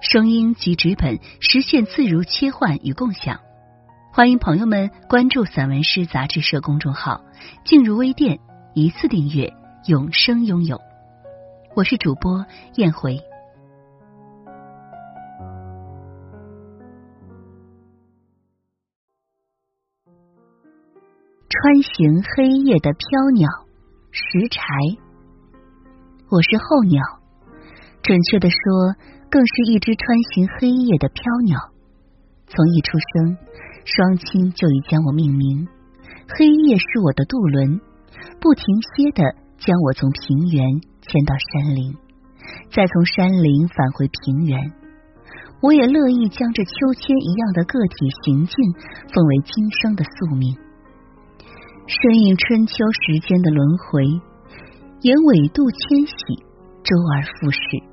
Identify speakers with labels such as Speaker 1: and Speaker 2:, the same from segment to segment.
Speaker 1: 声音及纸本实现自如切换与共享，欢迎朋友们关注散文诗杂志社公众号，进入微店一次订阅，永生拥有。我是主播燕回。穿行黑夜的飘鸟，石柴。我是候鸟，准确的说。更是一只穿行黑夜的飘鸟，从一出生，双亲就已将我命名。黑夜是我的渡轮，不停歇的将我从平原牵到山林，再从山林返回平原。我也乐意将这秋千一样的个体行径奉为今生的宿命，顺应春秋时间的轮回，沿纬度迁徙，周而复始。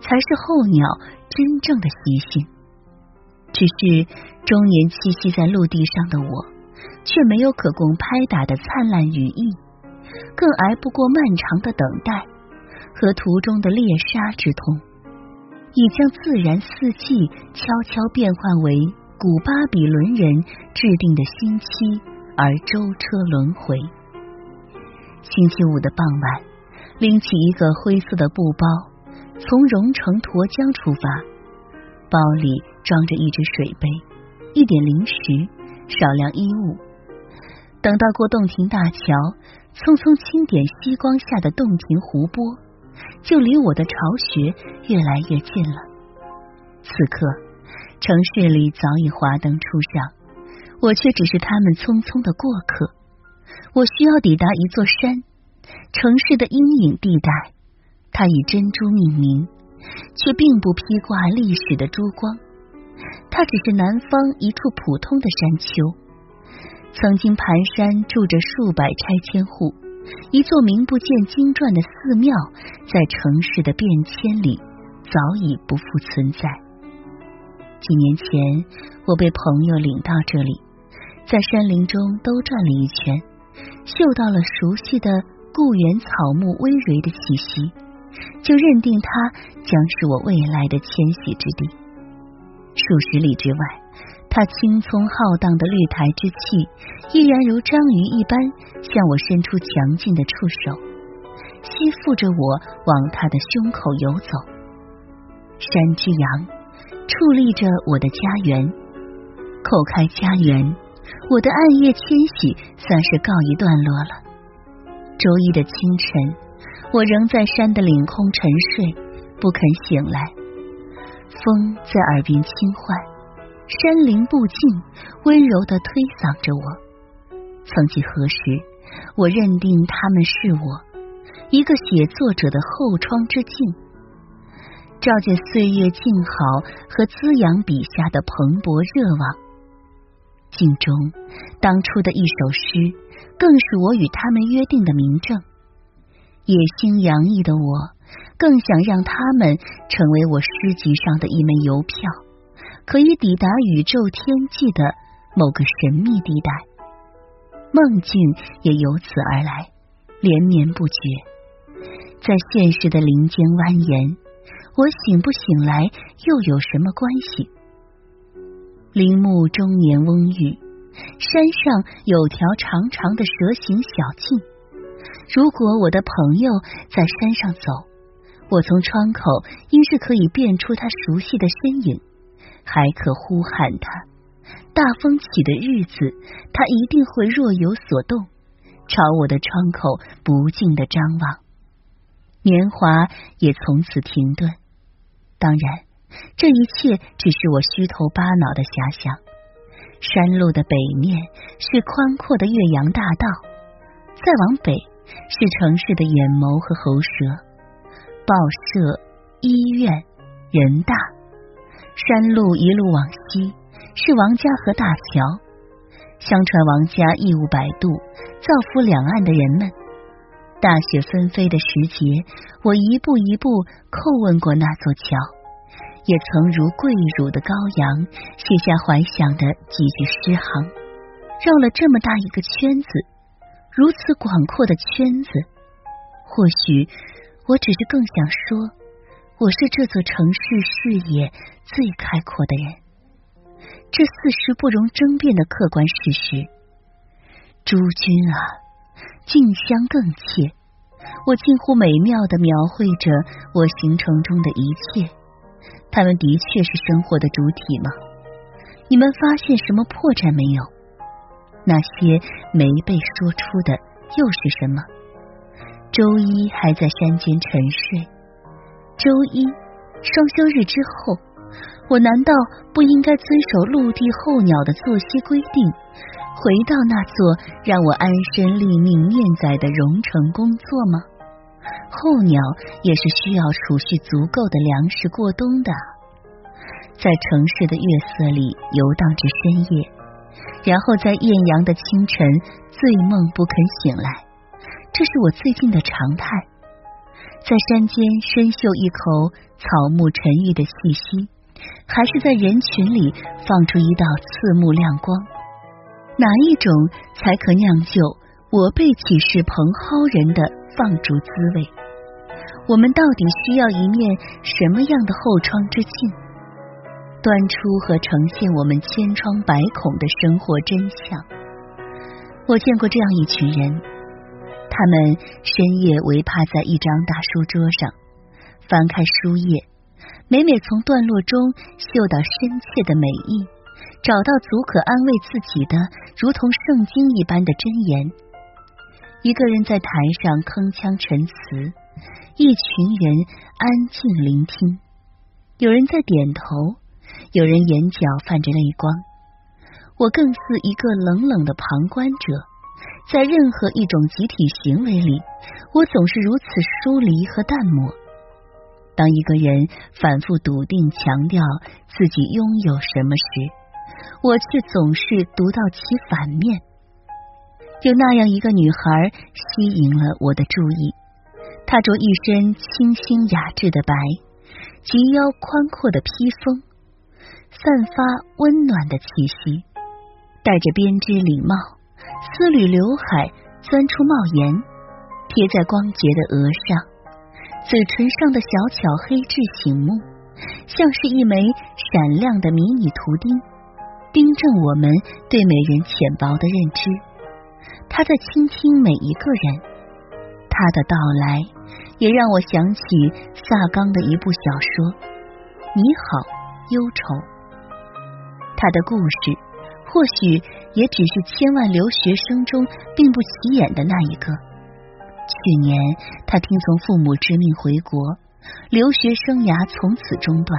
Speaker 1: 才是候鸟真正的习性。只是终年栖息在陆地上的我，却没有可供拍打的灿烂羽翼，更挨不过漫长的等待和途中的猎杀之痛，已将自然四季悄悄变换为古巴比伦人制定的星期而舟车轮回。星期五的傍晚，拎起一个灰色的布包。从荣城沱江出发，包里装着一只水杯、一点零食、少量衣物。等到过洞庭大桥，匆匆清点西光下的洞庭湖泊，就离我的巢穴越来越近了。此刻，城市里早已华灯初上，我却只是他们匆匆的过客。我需要抵达一座山，城市的阴影地带。它以珍珠命名，却并不披挂历史的珠光。它只是南方一处普通的山丘，曾经盘山住着数百拆迁户，一座名不见经传的寺庙，在城市的变迁里早已不复存在。几年前，我被朋友领到这里，在山林中兜转了一圈，嗅到了熟悉的故园草木葳蕤的气息。就认定它将是我未来的迁徙之地。数十里之外，它青葱浩荡的绿苔之气，依然如章鱼一般向我伸出强劲的触手，吸附着我往它的胸口游走。山之阳，矗立着我的家园。叩开家园，我的暗夜迁徙算是告一段落了。周一的清晨。我仍在山的领空沉睡，不肯醒来。风在耳边轻唤，山林步进，温柔的推搡着我。曾几何时，我认定他们是我一个写作者的后窗之镜，照见岁月静好和滋养笔下的蓬勃热望。镜中当初的一首诗，更是我与他们约定的明证。野心洋溢的我，更想让他们成为我诗集上的一枚邮票，可以抵达宇宙天际的某个神秘地带。梦境也由此而来，连绵不绝。在现实的林间蜿蜒，我醒不醒来又有什么关系？林木终年蓊郁，山上有条长长的蛇形小径。如果我的朋友在山上走，我从窗口应是可以辨出他熟悉的身影，还可呼喊他。大风起的日子，他一定会若有所动，朝我的窗口不静的张望。年华也从此停顿。当然，这一切只是我虚头巴脑的遐想。山路的北面是宽阔的岳阳大道，再往北。是城市的眼眸和喉舌，报社、医院、人大，山路一路往西，是王家河大桥。相传王家义务摆渡，造福两岸的人们。大雪纷飞的时节，我一步一步叩问过那座桥，也曾如跪乳的羔羊，写下怀想的几句诗行。绕了这么大一个圈子，如此广阔的圈子，或许我只是更想说，我是这座城市视野最开阔的人。这四是不容争辩的客观事实。诸君啊，静香更切。我近乎美妙的描绘着我行程中的一切。他们的确是生活的主体吗？你们发现什么破绽没有？那些没被说出的又是什么？周一还在山间沉睡。周一双休日之后。我难道不应该遵守陆地候鸟的作息规定，回到那座让我安身立命、念载的荣城工作吗？候鸟也是需要储蓄足够的粮食过冬的，在城市的月色里游荡至深夜，然后在艳阳的清晨醉梦不肯醒来，这是我最近的常态。在山间深嗅一口草木沉郁的气息。还是在人群里放出一道刺目亮光，哪一种才可酿就我辈岂是蓬蒿人的放逐滋味？我们到底需要一面什么样的后窗之镜，端出和呈现我们千疮百孔的生活真相？我见过这样一群人，他们深夜围趴在一张大书桌上，翻开书页。每每从段落中嗅到深切的美意，找到足可安慰自己的如同圣经一般的箴言。一个人在台上铿锵陈词，一群人安静聆听。有人在点头，有人眼角泛着泪光。我更似一个冷冷的旁观者，在任何一种集体行为里，我总是如此疏离和淡漠。当一个人反复笃定强调自己拥有什么时，我却总是读到其反面。有那样一个女孩吸引了我的注意，她着一身清新雅致的白，及腰宽阔的披风，散发温暖的气息，戴着编织礼帽，丝缕刘海钻出帽檐，贴在光洁的额上。嘴唇上的小巧黑痣醒目，像是一枚闪亮的迷你图钉，订正我们对美人浅薄的认知。他在倾听每一个人，他的到来也让我想起萨冈的一部小说《你好，忧愁》。他的故事或许也只是千万留学生中并不起眼的那一个。去年，他听从父母之命回国，留学生涯从此中断。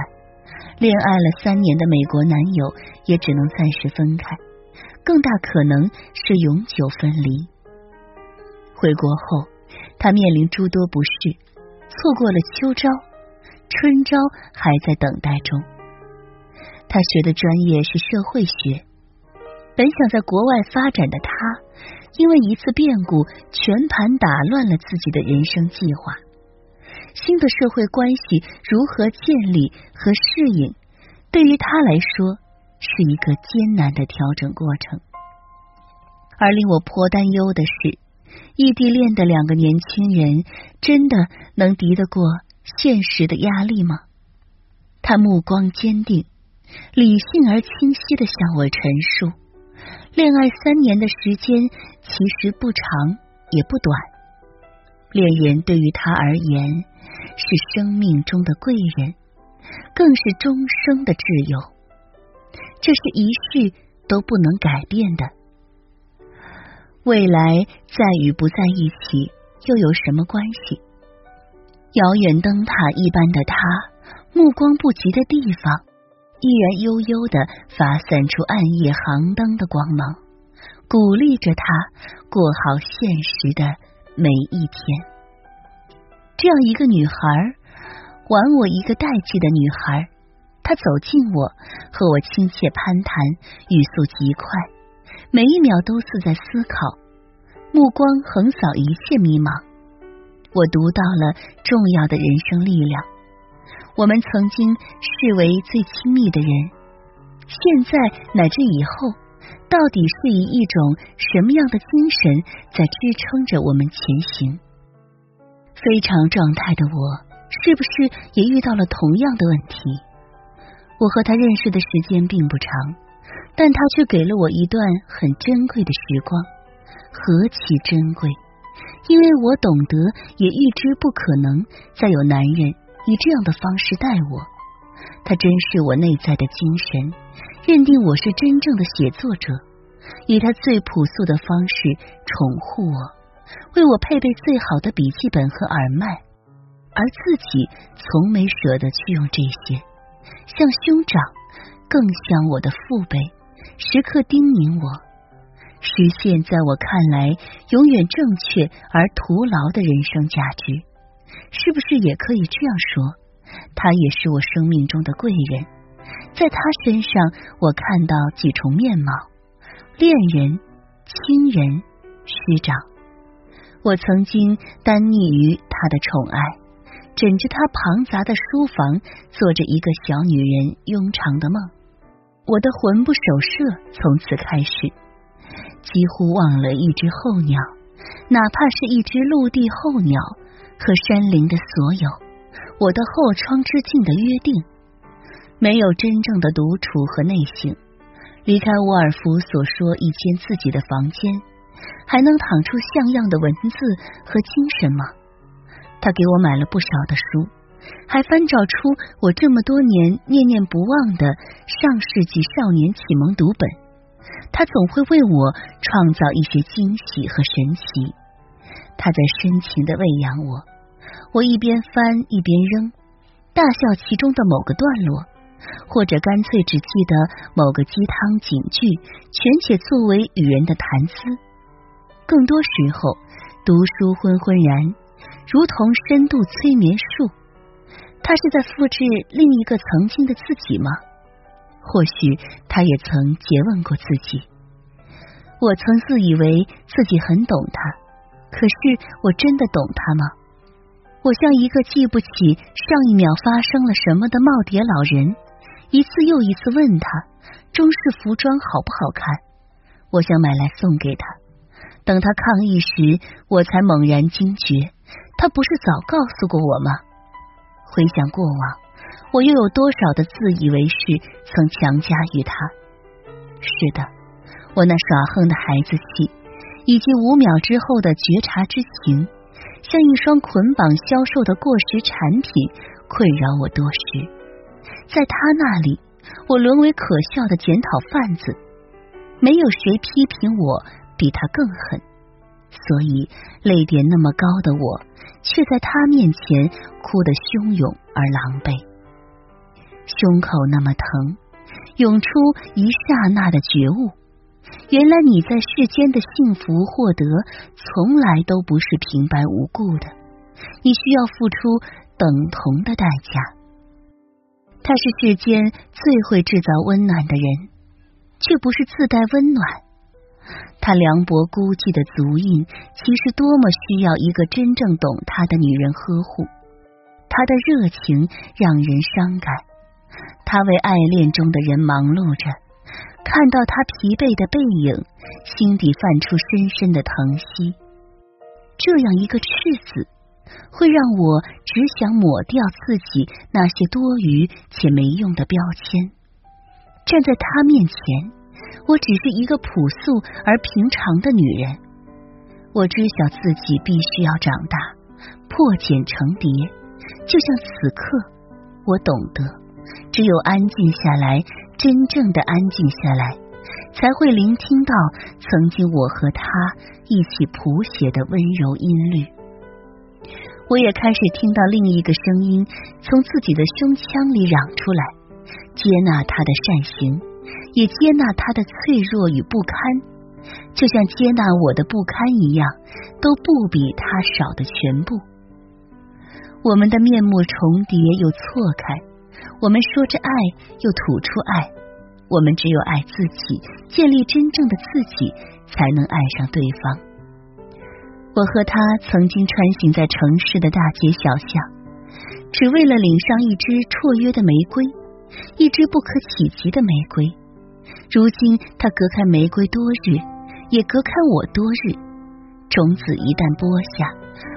Speaker 1: 恋爱了三年的美国男友也只能暂时分开，更大可能是永久分离。回国后，他面临诸多不适，错过了秋招，春招还在等待中。他学的专业是社会学，本想在国外发展的他。因为一次变故，全盘打乱了自己的人生计划。新的社会关系如何建立和适应，对于他来说是一个艰难的调整过程。而令我颇担忧的是，异地恋的两个年轻人真的能敌得过现实的压力吗？他目光坚定，理性而清晰的向我陈述。恋爱三年的时间其实不长也不短，恋人对于他而言是生命中的贵人，更是终生的挚友，这是一世都不能改变的。未来在与不在一起又有什么关系？遥远灯塔一般的他，目光不及的地方。依然悠悠的发散出暗夜航灯的光芒，鼓励着他过好现实的每一天。这样一个女孩，玩我一个代际的女孩，她走近我，和我亲切攀谈，语速极快，每一秒都似在思考，目光横扫一切迷茫。我读到了重要的人生力量。我们曾经视为最亲密的人，现在乃至以后，到底是以一种什么样的精神在支撑着我们前行？非常状态的我，是不是也遇到了同样的问题？我和他认识的时间并不长，但他却给了我一段很珍贵的时光。何其珍贵！因为我懂得，也预知不可能再有男人。以这样的方式待我，他珍视我内在的精神，认定我是真正的写作者，以他最朴素的方式宠护我，为我配备最好的笔记本和耳麦，而自己从没舍得去用这些，像兄长，更像我的父辈，时刻叮咛我，实现在我看来永远正确而徒劳的人生价值。是不是也可以这样说？他也是我生命中的贵人，在他身上我看到几重面貌：恋人、亲人、师长。我曾经单溺于他的宠爱，枕着他庞杂的书房，做着一个小女人庸长的梦。我的魂不守舍，从此开始，几乎忘了一只候鸟，哪怕是一只陆地候鸟。和山林的所有，我的后窗之境的约定，没有真正的独处和内省。离开沃尔夫所说一间自己的房间，还能躺出像样的文字和精神吗？他给我买了不少的书，还翻找出我这么多年念念不忘的上世纪少年启蒙读本。他总会为我创造一些惊喜和神奇。他在深情的喂养我，我一边翻一边扔，大笑其中的某个段落，或者干脆只记得某个鸡汤警句，全且作为与人的谈资。更多时候，读书昏昏然，如同深度催眠术。他是在复制另一个曾经的自己吗？或许他也曾诘问过自己。我曾自以为自己很懂他。可是我真的懂他吗？我像一个记不起上一秒发生了什么的耄耋老人，一次又一次问他中式服装好不好看。我想买来送给他。等他抗议时，我才猛然惊觉，他不是早告诉过我吗？回想过往，我又有多少的自以为是曾强加于他？是的，我那耍横的孩子气。以及五秒之后的觉察之情，像一双捆绑销售的过时产品，困扰我多时。在他那里，我沦为可笑的检讨贩子。没有谁批评我比他更狠，所以泪点那么高的我，却在他面前哭得汹涌而狼狈。胸口那么疼，涌出一刹那的觉悟。原来你在世间的幸福获得，从来都不是平白无故的，你需要付出等同的代价。他是世间最会制造温暖的人，却不是自带温暖。他凉薄孤寂的足印，其实多么需要一个真正懂他的女人呵护。他的热情让人伤感，他为爱恋中的人忙碌着。看到他疲惫的背影，心底泛出深深的疼惜。这样一个赤子，会让我只想抹掉自己那些多余且没用的标签。站在他面前，我只是一个朴素而平常的女人。我知晓自己必须要长大，破茧成蝶。就像此刻，我懂得，只有安静下来。真正的安静下来，才会聆听到曾经我和他一起谱写的温柔音律。我也开始听到另一个声音从自己的胸腔里嚷出来，接纳他的善行，也接纳他的脆弱与不堪，就像接纳我的不堪一样，都不比他少的全部。我们的面目重叠又错开。我们说着爱，又吐出爱。我们只有爱自己，建立真正的自己，才能爱上对方。我和他曾经穿行在城市的大街小巷，只为了领上一支绰约的玫瑰，一支不可企及的玫瑰。如今他隔开玫瑰多日，也隔开我多日。种子一旦播下，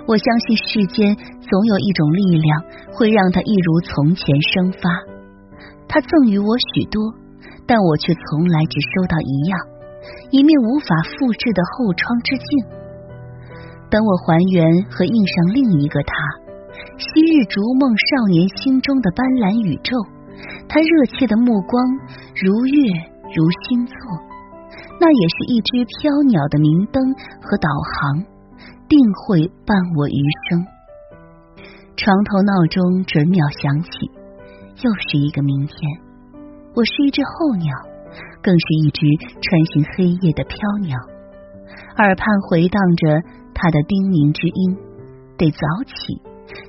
Speaker 1: 我相信世间总有一种力量，会让它一如从前生发。他赠予我许多。但我却从来只收到一样，一面无法复制的后窗之镜。等我还原和印上另一个他，昔日逐梦少年心中的斑斓宇宙，他热切的目光如月如星座，那也是一只飘鸟的明灯和导航，定会伴我余生。床头闹钟准秒响起，又是一个明天。我是一只候鸟，更是一只穿行黑夜的飘鸟，耳畔回荡着他的叮咛之音。得早起，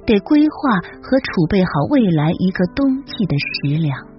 Speaker 1: 得规划和储备好未来一个冬季的食粮。